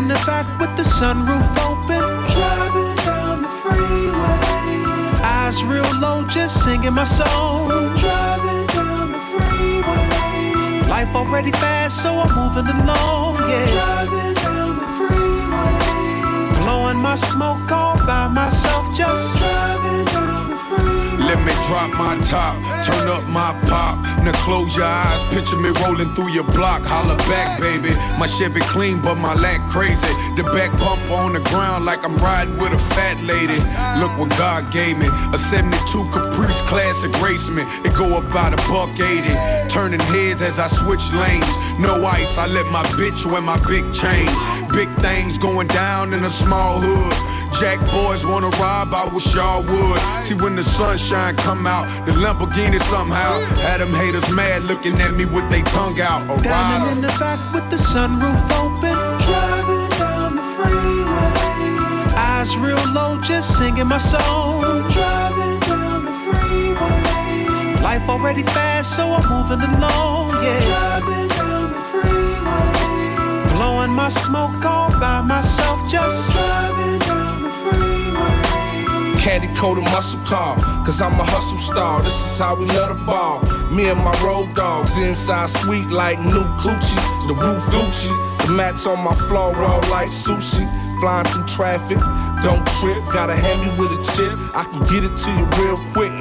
in the back with the sunroof open. Driving down the freeway. Eyes real low, just singing my song. Driving down the freeway. Life already fast, so I'm moving along, yeah. Driving down the freeway. Blowing my smoke all by myself, just driving down the freeway. Let me drop my top, turn up my pop. Now close your eyes, picture me rolling through your block. Holla back, baby. My Chevy clean, but my lack crazy. The back bump on the ground like I'm riding with a fat lady. Look what God gave me. A 72 Caprice classic race me. It go about a buck 80. Turning heads as I switch lanes. No ice, I let my bitch wear my big chain. Big things going down in a small hood. Jack boys wanna rob, I wish y'all would. See when the sunshine come out, the Lamborghini somehow had them haters mad looking at me with they tongue out. A Diamond in the back with the sunroof open. Driving down the freeway. Eyes real low, just singing my song. Driving down the freeway. Life already fast, so I'm moving along, yeah. Driving down the freeway. Blowing my smoke all by myself, just driving down Caddy coated muscle car, cause I'm a hustle star. This is how we love the ball. Me and my road dogs inside sweet like new coochie. The roof Gucci, the mats on my floor roll like sushi. Flying through traffic, don't trip. Gotta hand me with a chip, I can get it to you real quick.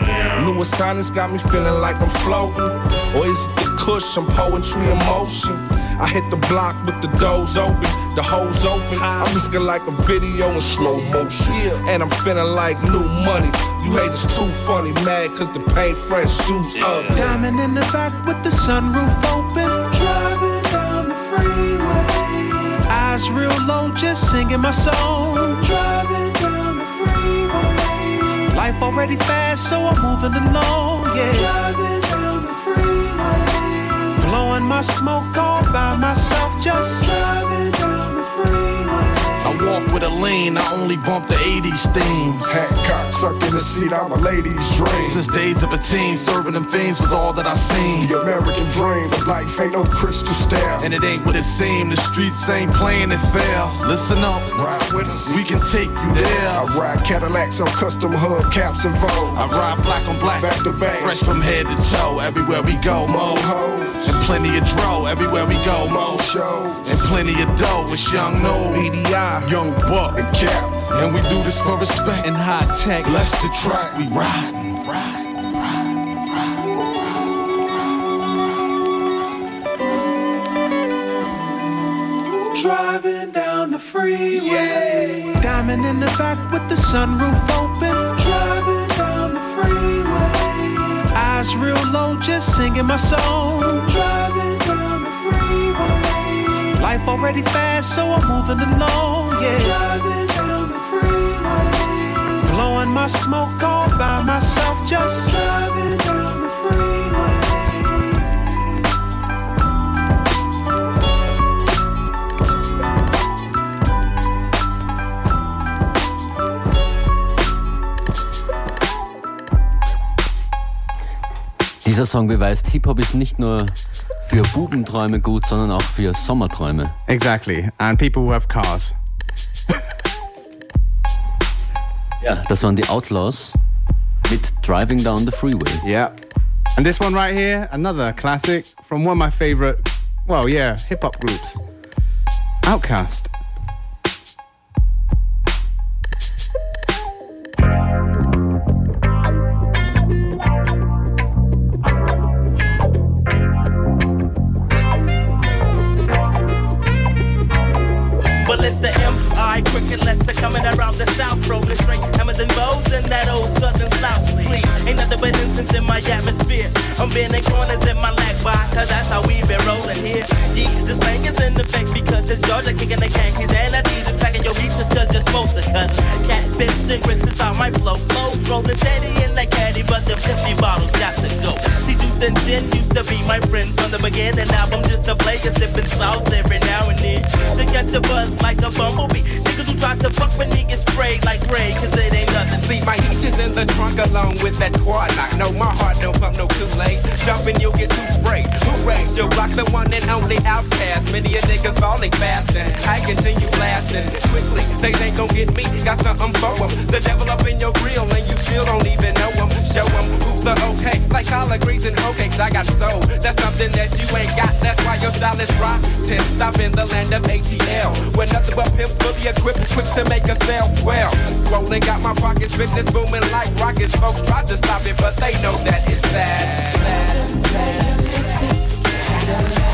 New assignments got me feeling like I'm floating. Or is it the cush, I'm poetry in motion? I hit the block with the doors open the hoes open. I'm looking like a video in slow motion. Yeah. And I'm feeling like new money. You hate haters too funny, mad cause the paint fresh shoes up. Diamond in the back with the sunroof open. Driving down the freeway. Eyes real low, just singing my song. Driving down the freeway. Life already fast, so I'm moving along, yeah. Driving down the freeway. Blowing my smoke all by myself, just driving down I walk with a lean, I only bump the 80s themes. Hat cock, suck in the seat, I'm a lady's dream. Since days of a teen, serving them fiends was all that I seen. The American dream, the life ain't no crystal stair. And it ain't what it seemed, the streets ain't playing it fair. Listen up, ride with us, we can take you there. I ride Cadillacs on custom hub caps and Vogue. I ride black on black, back to back, fresh from head to toe. Everywhere we go, mo hoes, and plenty of dro. Everywhere we go, mo shows, and plenty of dough. It's young no EDI, young buck and cap. And we do this for respect and high tech. Bless the track, we ride, ride. Driving down the freeway. Yeah. Diamond in the back with the sunroof open. Driving down the freeway. Eyes real low, just singing my song. Driving down the freeway. Life already fast, so I'm moving along, yeah. Driving down the freeway. Blowing my smoke all by myself, just driving down the freeway. Dieser Song beweist, Hip-Hop ist nicht nur für Bubenträume gut, sondern auch für Sommerträume. Exactly. And people who have cars. ja, das waren die Outlaws mit Driving Down the Freeway. Yeah. And this one right here, another classic from one of my favorite, well, yeah, hip hop groups. OutKast. A niggas falling fast I continue blasting. Quickly, they ain't gon' get me. Got something for them. The devil up in your grill and you still don't even know them. Show them who's the okay. Like collard greens and hoe cakes, I got soul. That's something that you ain't got. That's why your style is rotten. Stop in the land of ATL. Where nothing but pimps fully equipped, quick to make a sale swell. Swollen, got my pockets, business booming like rockets. Folks tried to stop it, but they know that it's bad. bad, bad.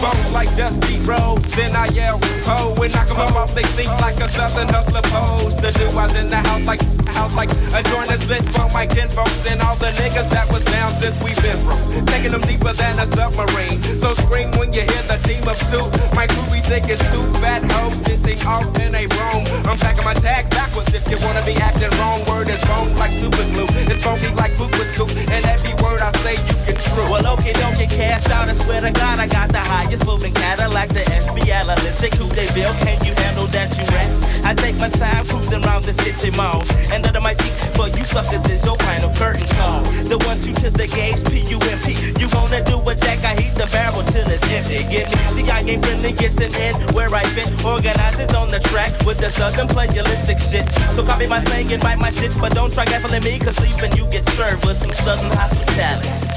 Bones like dusty roads. Then I yell, oh, and knock them off. They think like a southern hustler pose. The do I in the house like house like a joint is lit for my kinfolks and all the niggas that was down since we've been from. Taking them deeper than a submarine. So scream when you hear the team of two. My crew be think it's two fat hoes sitting off in a room. I'm packing my tag backwards if you wanna be acting wrong. Word is wrong like super glue. It's funky like poop was cool. And every word I say you can true. Well, okay, don't get cast out. I swear to God, I got the highest moving Cadillac, the SB Analytic Coupe de Ville. Can you handle that you rap? I take my time cruising around the city mall. And under my seat, but you suckers is your final curtain call. The one two to the gauge, P-U-M-P. You wanna do a jack, I heat the barrel till it's empty. Get me, see, I ain't friendly, an end where I fit. Organizers on the track with the southern playalistic shit. So copy my slang and bite my shit, but don't try gaffling me, cause sleeping you get served with some southern hospitality.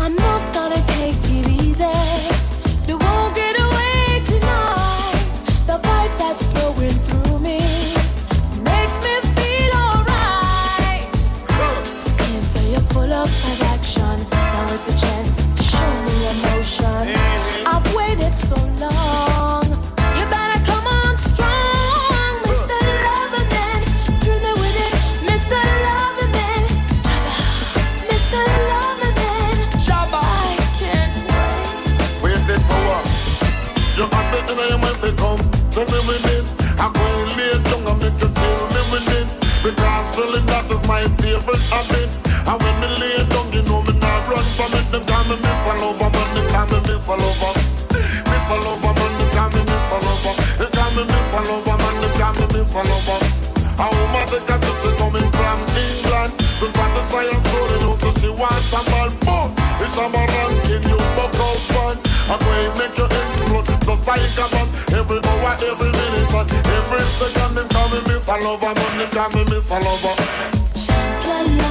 I'm not gonna take it easy. They won't get away tonight. The vibe that's flowing through my favorite habit. And when me lay down, you know me not run from it. Them call me Miss Lover, man, them call me Miss Lover. Miss Lover, man, them call me Miss Lover. They call me Miss Lover, man, them call me Miss Lover. A woman a trip, she coming from England. The To satisfy her soul, you know, so she wants a man. But it's a man ranking, you buck out fun. I go and make you explode, just like a bomb. Every hour, every minute, and every second, them call me Miss Lover, man, them call me Miss Lover. Champion lover, know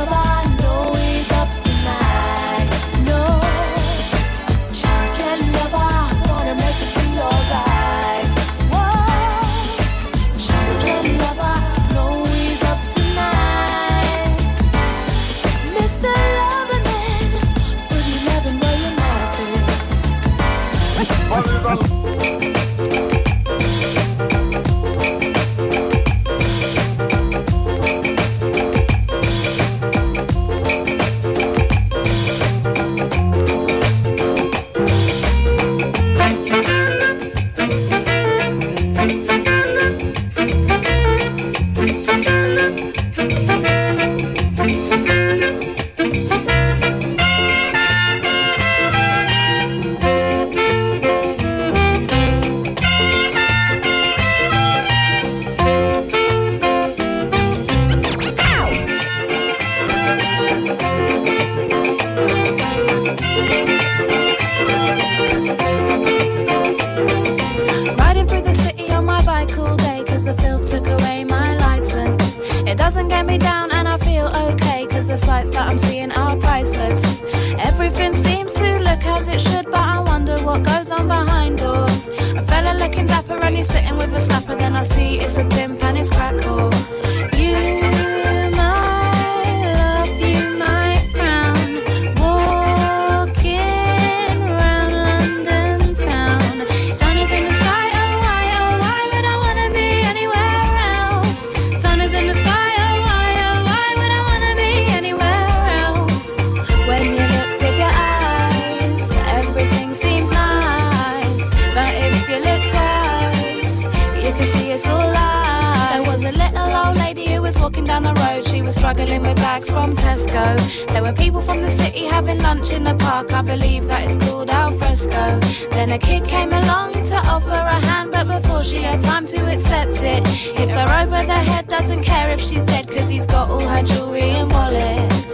walking down the road. She was struggling with bags from Tesco. There were people from the city having lunch in the park. I believe that it's called al fresco. Then a kid came along to offer a hand, but before she had time to accept it, it's her over the head. Doesn't care if she's dead, cause he's got all her jewelry and wallet.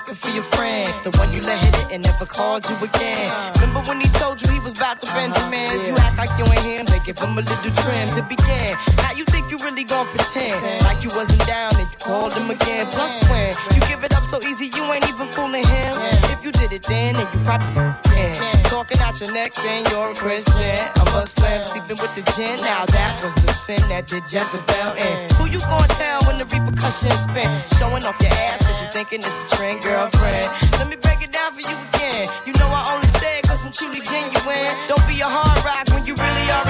Looking for your friend. The one you let hit it and never called you again. Remember when he told you he was about to Benjamins? You act like you ain't him, they give him a little trim to begin. Now you think you really gon' pretend like you wasn't down and you called him again. Plus when you give it up so easy, you ain't even fooling him. If you did it then, then you probably can. Talking out your neck saying you're a Christian. I'm a Muslim sleeping with the gin. Now that was the sin that did Jezebel in. Who you gonna tell when the repercussions spin? Showing off your ass cause you thinking it's a trend, girlfriend. Let me break it down for you again. You know I only say it cause I'm truly genuine. Don't be a hard rock when you really are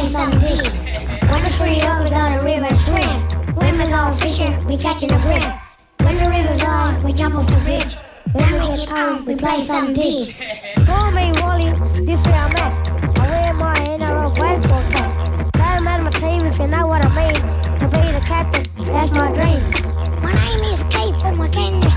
place on the beach. When it's freed up, we go to river and swim. When we go fishing, we catching a brim. When the river's on, we jump off the bridge. When we get home, we play some d. Call me Wally, this way I'm at. I wear my NRL baseball cap. Doesn't matter my team if you know what I mean. To be the captain, that's my dream. My name is Keith from McKinney.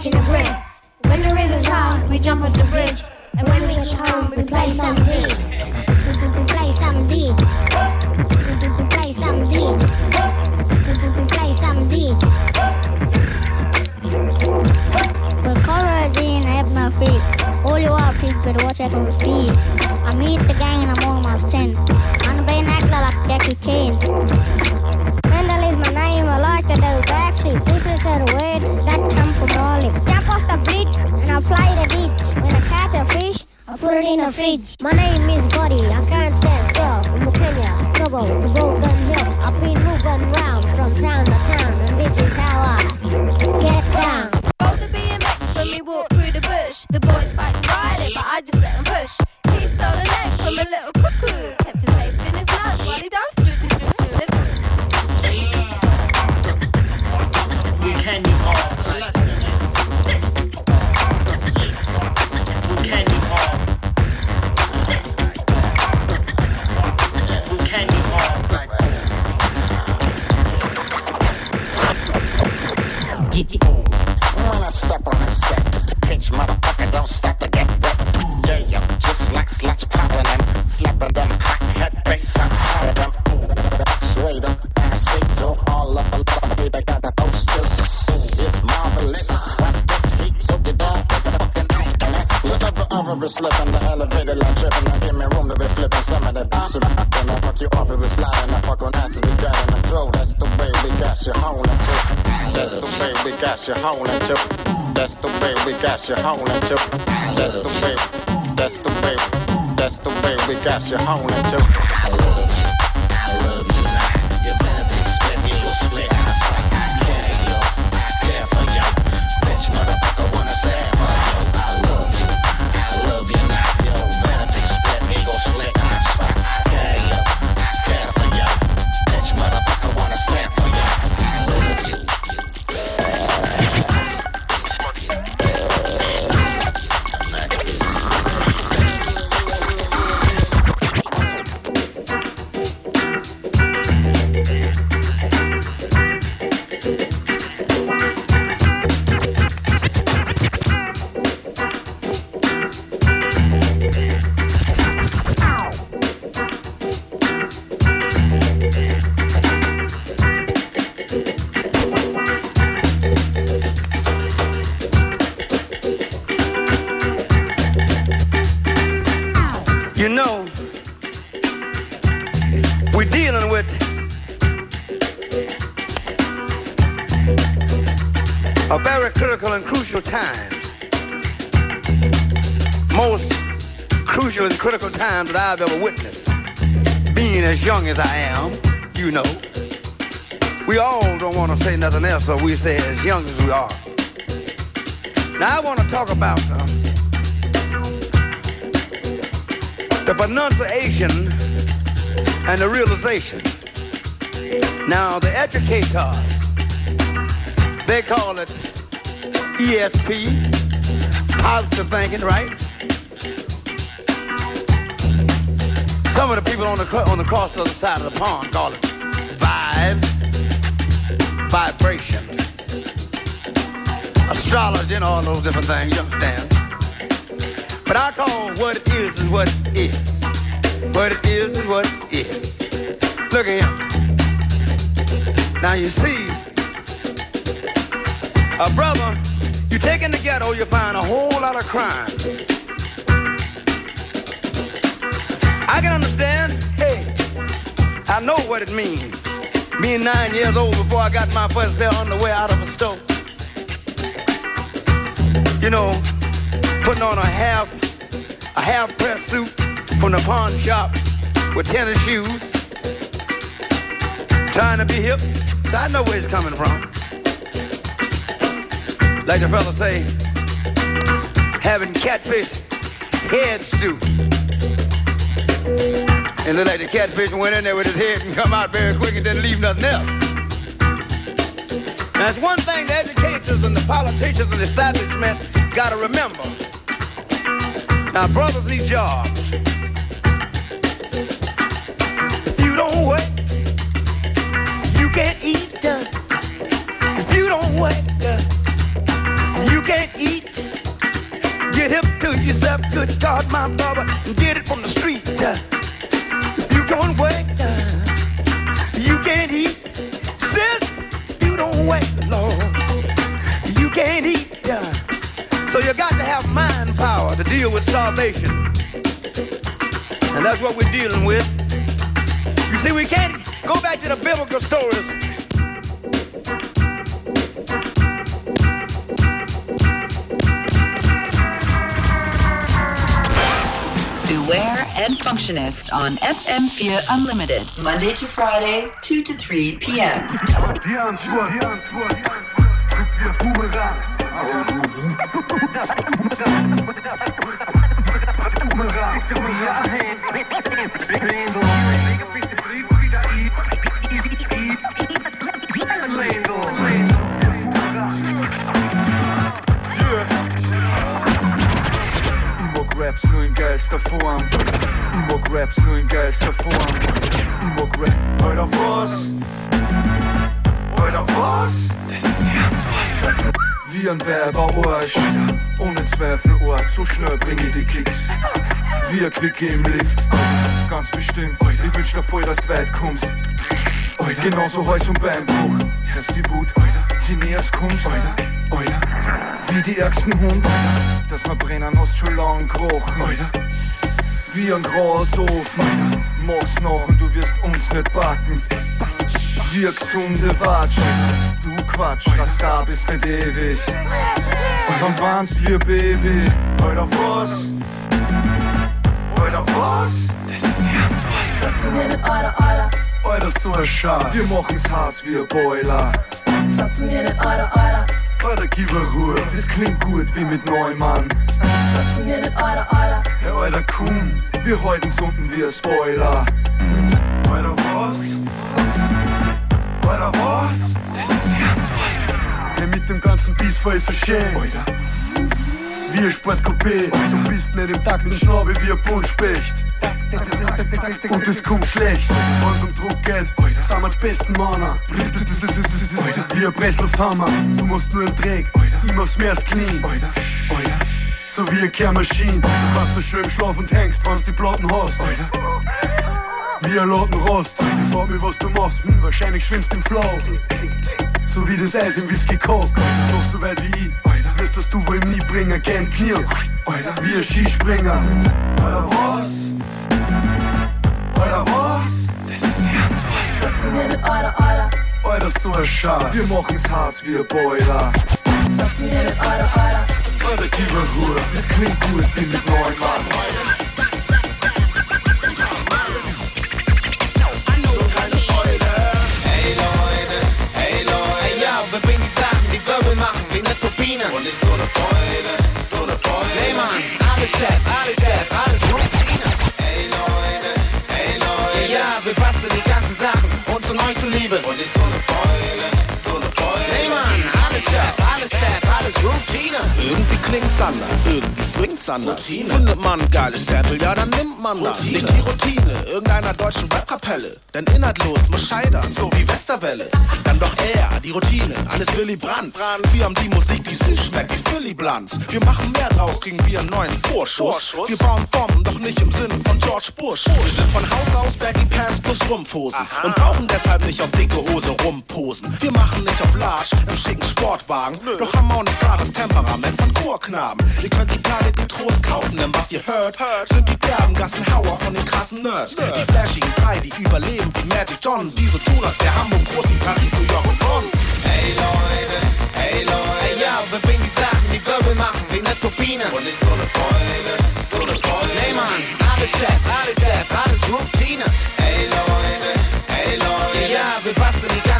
catching a. When the river's high, we jump off the bridge. And when we get home, we play some bridge. in a fridge. My name is Buddy, I can't stand still. From Kenya, Scobo, to Broken Hill. I've been moving round from town to town, and this is how I get down. Roll the BMX when we walk through the bush. The boys fight riding, but I just let them got you howling too. That's the way we got you howling too. That's the way. That's the way. That's the way we got you howling too. times, most crucial and critical times that I've ever witnessed, being as young as I am, you know, we all don't want to say nothing else, so we say as young as we are. Now I want to talk about uh, the pronunciation and the realization. Now the educators, they call it ESP, positive thinking, right? Some of the people on the on the cross other side of the pond call it vibes, vibrations, astrology, and all those different things. You understand? But I call what it is is what it is. What it is is what it is. Look at him. Now you see, a brother you take in the ghetto, you find a whole lot of crime. I can understand, hey, I know what it means. Being nine years old before I got my first pair on the way out of a store. You know, putting on a half, a half press suit from the pawn shop with tennis shoes. Trying to be hip, so I know where it's coming from. Like the fella say, having catfish head stew. And look like the catfish went in there with his head and come out very quick and didn't leave nothing else. It's one thing the educators and the politicians and the establishment gotta remember. Now, brothers need jobs. If you don't work, you can't eat. uh, If you don't work, uh, you can't eat. Get hip to yourself, good God, my brother, and get it from the street. you work, uh, you can't eat. Sis, you don't wait, Lord, you can't eat. So you got to have mind power to deal with starvation. And that's what we're dealing with. You see, we can't go back to the biblical stories. Functionist on FM4 Unlimited, Monday to Friday, 2 to 3 p.m. Raps nur in geilster Form. Ich mag Raps nur in geilster Form. Ich mag Rap. Alter, was? Alter, was? Das ist die Antwort. Wie ein Werberarsch. Ohne Zweifel Ort. So schnell bring ich die Kicks. Wie ein Quickie im Lift. Ganz bestimmt. Ich wünsch dir voll, dass du weit kommst. Genauso Hals- und Beinbruch. Hörst die Wut. Je näher es kommst. Wie die ärgsten Hund. Dass wir brennen, hast schon lang gerochen. Wie ein Grasofen. Mach's nach und du wirst uns nicht backen. Wie eine gesunde Watsche. Du Quatsch, was da bist nicht ewig. Und dann warnst wir Baby. Alter, was? Alter, was? Das ist die Antwort. Sag mir nicht, Alter, Alter. Alter, so ein Schatz. Wir machen's Hass wie ein Boiler. Sag zu mir nicht, Alter, Alter. Alter, gib mir Ruhe. Das klingt gut wie mit Neumann. Sag zu mir nicht, Alter, Alter. Hey, Alter, komm. Wir halten's unten wie ein Spoiler. Alter, was? Alter, was? Das ist die Antwort. Hey, mit dem ganzen Biss voll so schön. Alter. Wie ein Sportcoupé. Du bist nicht im Takt mit Schnabel wie ein Buntspecht. Und es kommt schlecht, wenn's um Druck geht, sind wir die besten Männer. Wie ein Presslufthammer, du musst nur im Dreck, ich mach's mehr als clean. So wie eine Kehrmaschine, du kannst so schön im Schlaf und hängst, wenn's die Platten hast. Wie ein Lattenrost, ich frag mich, was du machst, hm, wahrscheinlich schwimmst im Flow. So wie das Eis im Whisky Coke, doch so weit wie ich, wirst das du wohl nie bringen, kennt Knie. Wie ein Skispringer. Alter, was? Alter, was? Das ist die Antwort. Sag zu mir nicht, Alter, Alter. Alter, so ein Schatz. Wir machen's Hass wie ein Boiler. Sag zu mir nicht, Alter, Alter. Alter, gib mir Ruhe. Das klingt gut wie mit neuen Mann. Freude, so eine Freude. Hey Mann, alles Chef, alles Chef, alles Routine. Hey Leute, hey Leute, ja, wir basteln die ganzen Sachen und zu neu zu lieben. Und ist so eine Freude, Routine. Irgendwie klingt's anders, irgendwie swingt's anders. Findet man ein geiles Sample, ja, dann nimmt man das. Nicht die Routine irgendeiner deutschen Webkapelle. Denn inhaltlos muss scheitern, so wie Westerwelle. Dann doch eher die Routine eines Willy Brandt. Wir haben die Musik, die süß schmeckt wie Philly Blunts. Wir machen mehr draus, kriegen wir einen neuen Vorschuss. Wir bauen Bomben, doch nicht im Sinne von George Bush. Wir sind von Haus aus Baggy Pants plus Strumpfhosen und brauchen deshalb nicht auf dicke Hose rumposen. Wir machen nicht auf Large im schicken Sportwagen, doch haben auch ein klares Temperament von Chorknaben. Ihr könnt die Planet getrost kaufen, denn was ihr hört, sind die derben Gassenhauer von den krassen Nerds. Die flashigen drei, die überleben wie Magic Johnson. Die so tun, als wär Hamburg groß wie Paris, New York und Bonn. Hey Leute, hey Leute. Hey ja, wir bringen die Sachen, die Wirbel machen, wie eine Turbine. Und nicht so eine Freude, so eine Freude. Nee, Mann, alles Chef, alles Def, alles Routine. Hey Leute, hey Leute. Ja, wir basteln die uns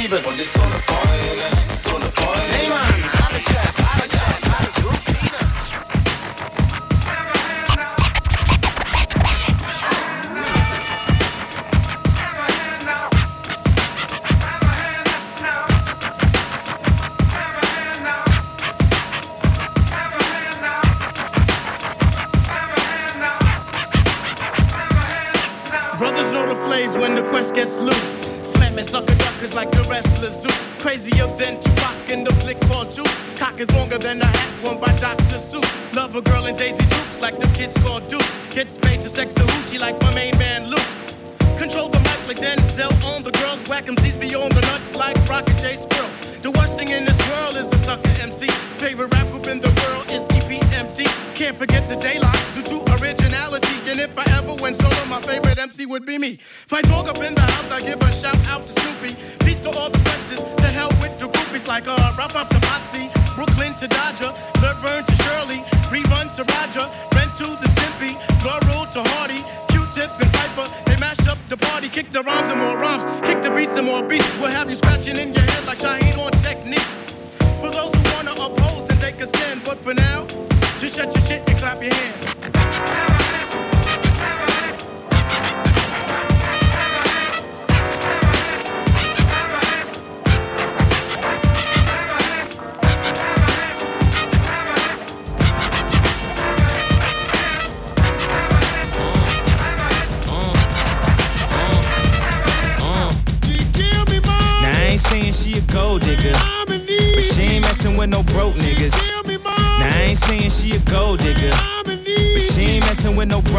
und. Und nicht so eine Freude, so eine Freude. Nee, Mann, alles Chef, alles Def, alles Routine. Brothers know the flames when the quest gets loose. Sucker duckers like the wrestler Zeus. Crazier than Tupac in the flick called Juice. Cock is longer than a hat worn by Dr. Seuss. Love a girl in Daisy Dukes like the kids called Duke. Kids paid to sex a hoochie like my main man Luke. Control the mic like Denzel on the girls. Whack 'em Z's beyond the nuts like Rocket J Squirrel. The worst thing in this world is a sucker MC. Favorite rap group in the world is. Can't forget the daylight due to originality. And if I ever went solo, my favorite MC would be me. If I talk up in the house, I give a shout out to Snoopy. Peace to all the questions. To hell with the groupies like uh, Rap Up to Potsie, Brooklyn to Dodger, Laverne to Shirley, Rerun to Roger, Rent to the Stimpy, Laurel to Hardy, Q-Tip and Piper. They mash up the party, kick the rhymes and more rhymes, kick the beats and more beats. We'll have you scratching in your shut your shit and clap your hands.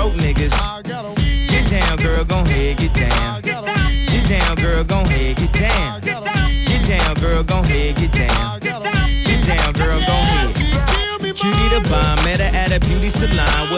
Broke niggas. Get down, girl, gon' ahead, get down. Get down, girl, gon' ahead, get down. Get down, girl, gon' ahead, get down. Get down, girl, gon' ahead. Cutie the bomb, met her at a beauty salon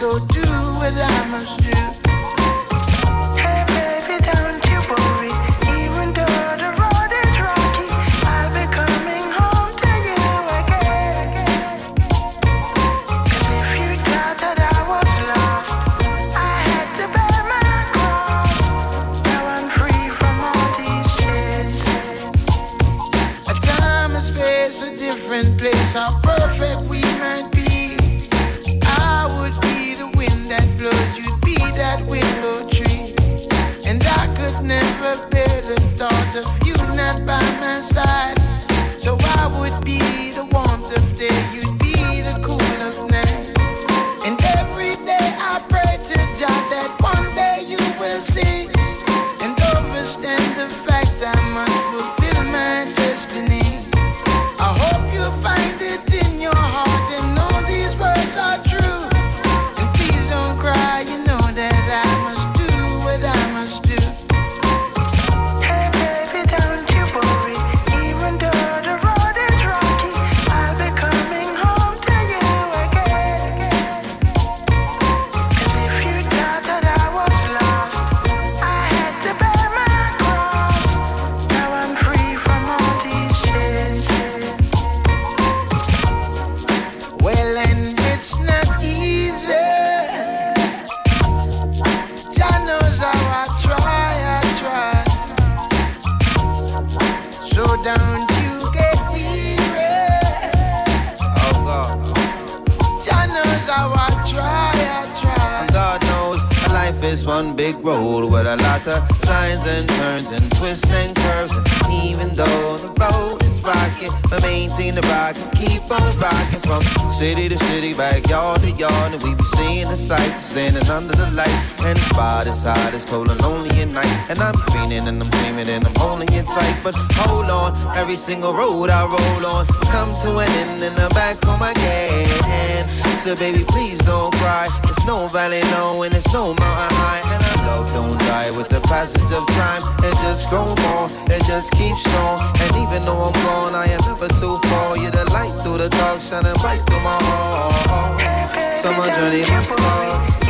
Go thought of you not by my side. So I would be the warmth of day, you'd every single road I roll on come to an end and I'm back home again. So baby, please don't cry. It's no valley low and it's no mountain high. And our love don't die with the passage of time. It just grows more, it just keeps strong. And even though I'm gone, I am never too far. You're the light through the dark, shining bright through my heart. My journey must start.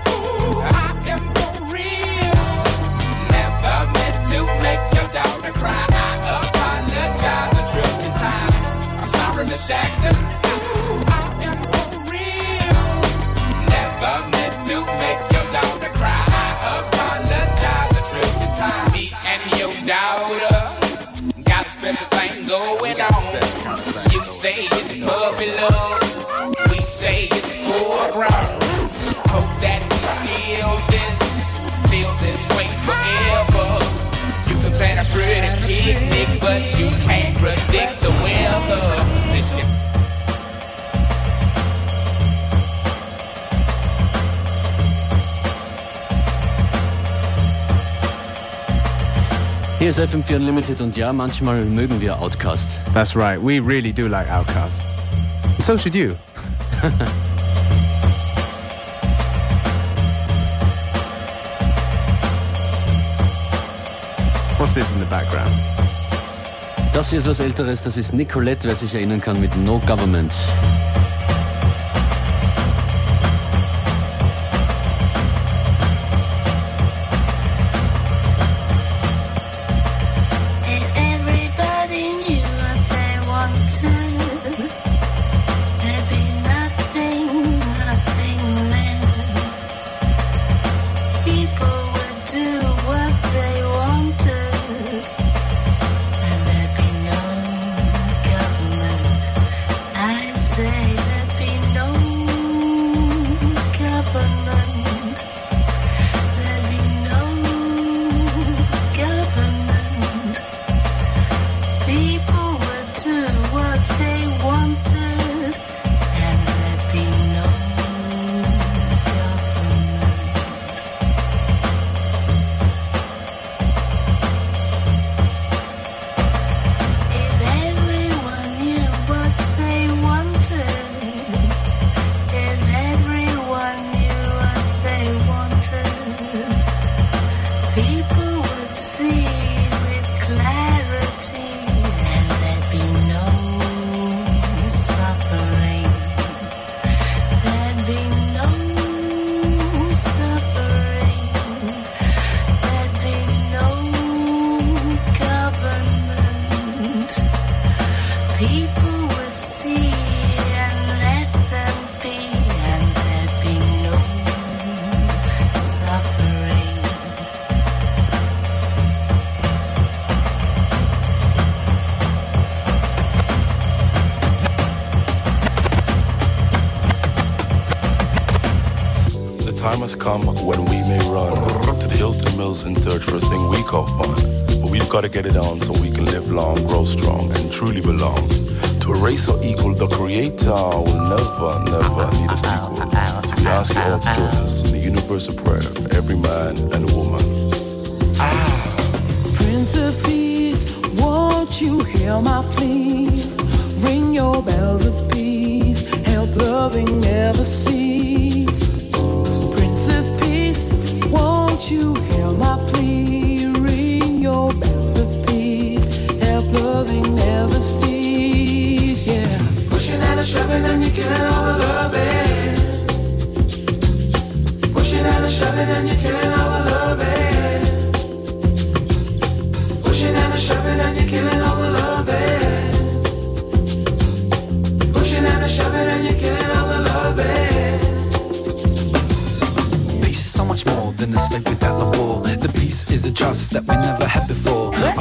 Say it's puppy love. We say it's full. predict, but you can't predict the weather. Here's FM4 Unlimited und ja, manchmal mögen wir OutKast. That's right, we really do like OutKast. So should you. What's this in the background? Das hier ist was Älteres, das ist Nicolette, wer sich erinnern kann, mit No Government. Has come when we may run to the Hilton Mills in search for a thing we call fun. But we've got to get it on so we can live long, grow strong, and truly belong. To a race so equal, the creator will never, never need a sequel. So we ask you all to join us in the universal prayer for every man and woman. Ah. Prince of Peace, won't you hear my plea? Ring your bells of peace, help loving never cease. You hear my plea? Ring your peace, loving never. Yeah. Pushing and shoving and you're killing all the loving. Pushing and shoving and you're is a trust that we never had before.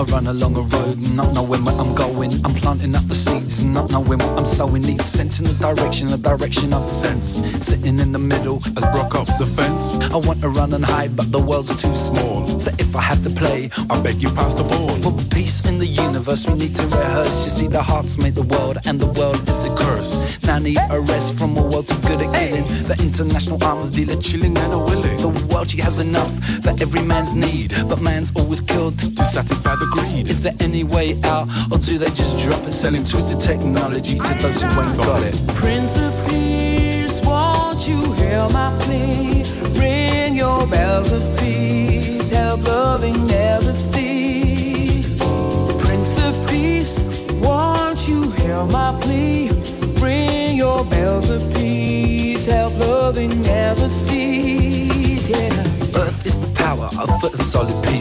I run along a road, not knowing where I'm going. I'm planting up the seeds, not knowing what I'm sowing. Need sense in the direction, the direction of sense. Sitting in the middle, as broke up the fence. I want to run and hide, but the world's too small. So if I have to play, I beg you pass the ball. For peace in the universe, we need to rehearse. You see, the hearts made the world, and the world is a curse. Now I need a rest from a world too good at killing. The international arms dealer chilling and a willing. The world she has enough for every man's need, but man's always killed to satisfy the greed. Is there any way out, or do they just drop it, selling twisted technology to those who ain't got it? Prince of Peace, won't you hear my plea? Ring your bells of peace, help loving never cease. Prince of Peace, won't you hear my plea? Ring your bells of peace, help loving never cease. Yeah. Earth is the power of a solid peace.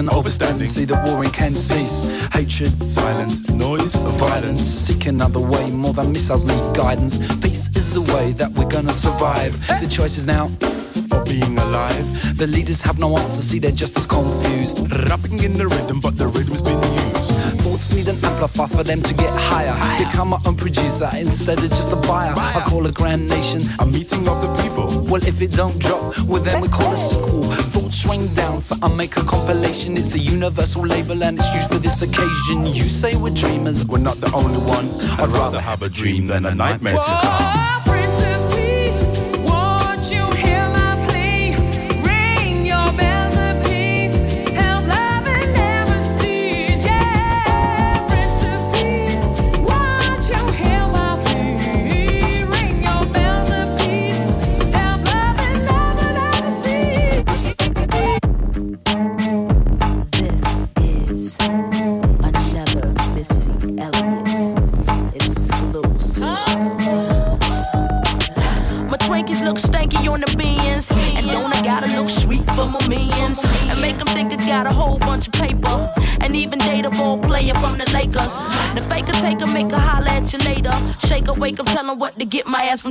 And overstanding, see the warring can cease. Hatred, silence, noise, violence. Seek another way, more than missiles need guidance. Peace is the way that we're gonna survive. The choice is now. For being alive, the leaders have no answer, see they're just as confused. Rapping in the rhythm, but the rhythm's been used. Thoughts need an amplifier for them to get higher. Become my own producer instead of just a buyer. I call a grand nation a meeting of the people. Well, if it don't drop, well then we call it sequel. Thoughts swing down, so I make a compilation. It's a universal label and it's used for this occasion. You say we're dreamers, we're not the only one. I'd rather have a dream than a nightmare to come.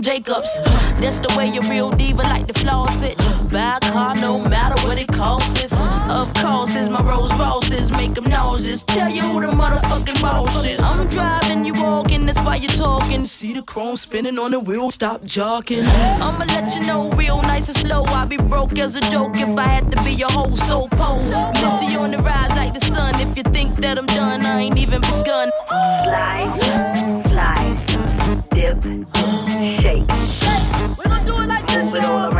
Jacobs. That's the way a real diva like to floss it. Buy a car no matter what it costs. It's, of course, it's my Rolls Royces make them nauseous. Tell you who the motherfucking boss is. I'm driving, you walking, that's why you're talking. See the chrome spinning on the wheel, stop jogging. I'ma let you know real nice and slow. I'd be broke as a joke if I had to be your whole so pole. Missy on the rise like the sun. If you think that I'm done, I ain't even begun. Slice, slice dip, shake. Hey, we're gonna do it like this, y'all.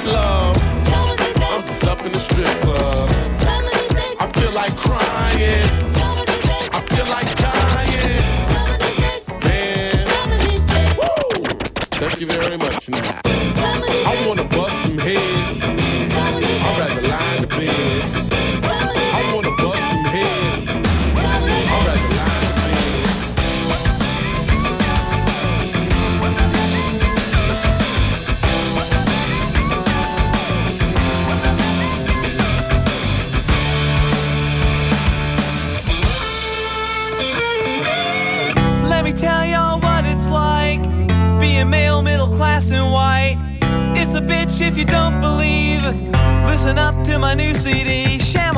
get love. I'm just up in the strip club. I feel like Thank you very much. Now. I want if you don't believe. Listen up to my new CD, Sham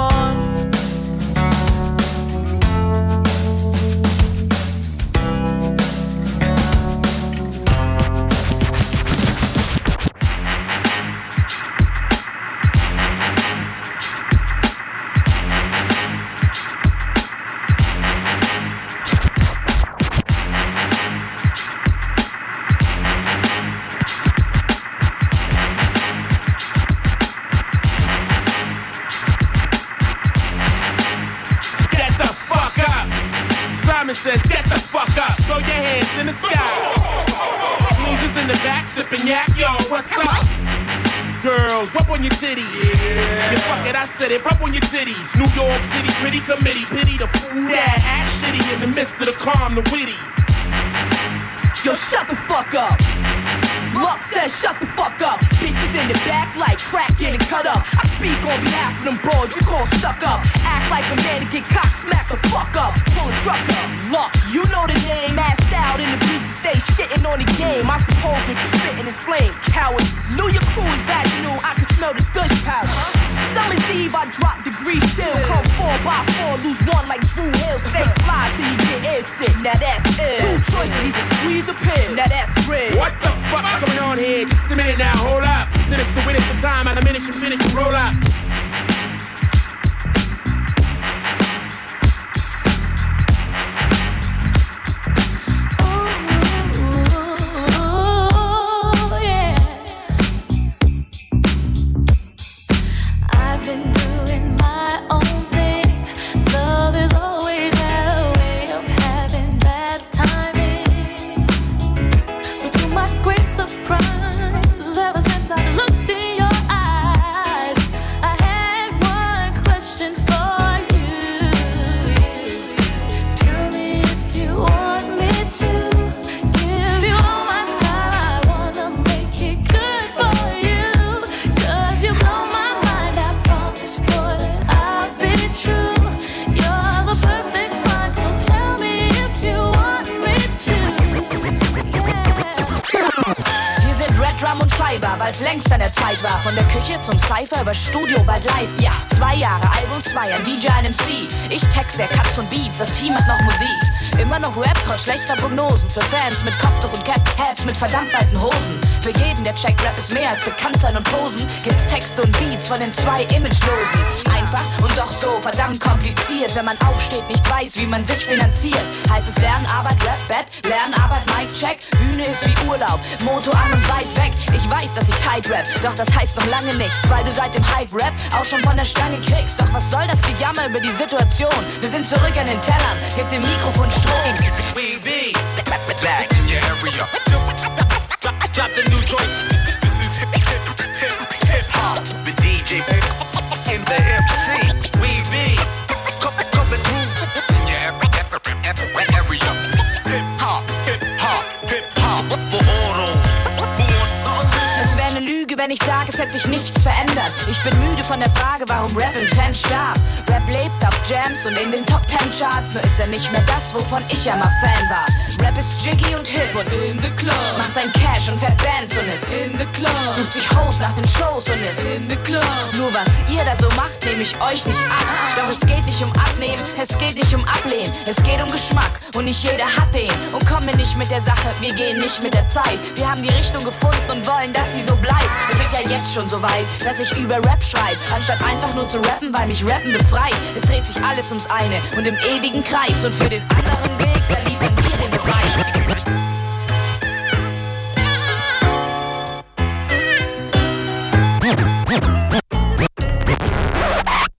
New York City, pretty committee, pity the fool that act shitty in the midst of the calm, the witty. Yo, shut the fuck up. Luck says shut the fuck up. Bitches in the back like crack and cut up. I speak on behalf of them bros you call stuck up. Act like a man to get cock smack the fuck up. Pull a truck up. Luck, you know the name. Assed out in the beach stay shitting on the game. I suppose that you spitting his flames. Coward, knew your crew is that new. I can smell the Dutch powder. Summer's Eve, I drop degrees chill. Come four by four, lose one like Drew Hill. Stay fly till you get air sick. Now that's it. Two choices, either squeeze or pin. Now that's red. What the fuck's going on here? Just a minute now, hold up. Finish the win for time, and a minute you finish, you roll up. Das Musik. Immer noch Rap, trotz schlechter Prognosen. Für Fans mit Kopftuch und Cap, Hats mit verdammt weiten Hosen. Für jeden, der checkt, Rap ist mehr als bekannt sein und posen. Gibt's Texte und Beats von den zwei Imagelosen. Einfach und doch so verdammt kompliziert. Wenn man aufsteht, nicht weiß, wie man sich finanziert. Heißt es Lernen, Arbeit, Rap, Bett, Lernen, Arbeit, Mic, Check. Bühne ist wie Urlaub, Motor an und weit weg. Ich weiß, dass ich tight rap, doch das heißt noch lange nichts, weil du seit dem Hype-Rap auch schon von der Stange kriegst. Doch was soll das, die Jammer über die Situation? Wir sind zurück an den Tellern, gib dem Mikrofon We be back in your area. Drop, the new joint. This is hip, hip, hip, hip hop. The DJ and the MC. Wenn ich sage, es hätte sich nichts verändert. Ich bin müde von der Frage, warum Rap im Trend starb. Rap lebt auf Jams und in den Top Ten Charts, nur ist er nicht mehr das, wovon ich ja mal Fan war. Rap ist jiggy und hip und in the club. Macht sein Cash und fährt Bands und ist in the club. Sucht sich Host nach den Shows und ist in the club. Nur was ihr da so macht, nehme ich euch nicht ab. Doch es geht nicht um Abnehmen, es geht nicht um Ablehnen. Es geht um Geschmack und nicht jeder hat den. Und komm mir nicht mit der Sache, wir gehen nicht mit der Zeit. Wir haben die Richtung gefunden und wollen, dass sie so bleibt. Es ist ja jetzt schon so weit, dass ich über Rap schreibe, anstatt einfach nur zu rappen, weil mich Rappen befreit. Es dreht sich alles ums eine und im ewigen Kreis. Und für den anderen Weg, da liefern wir den Beweis.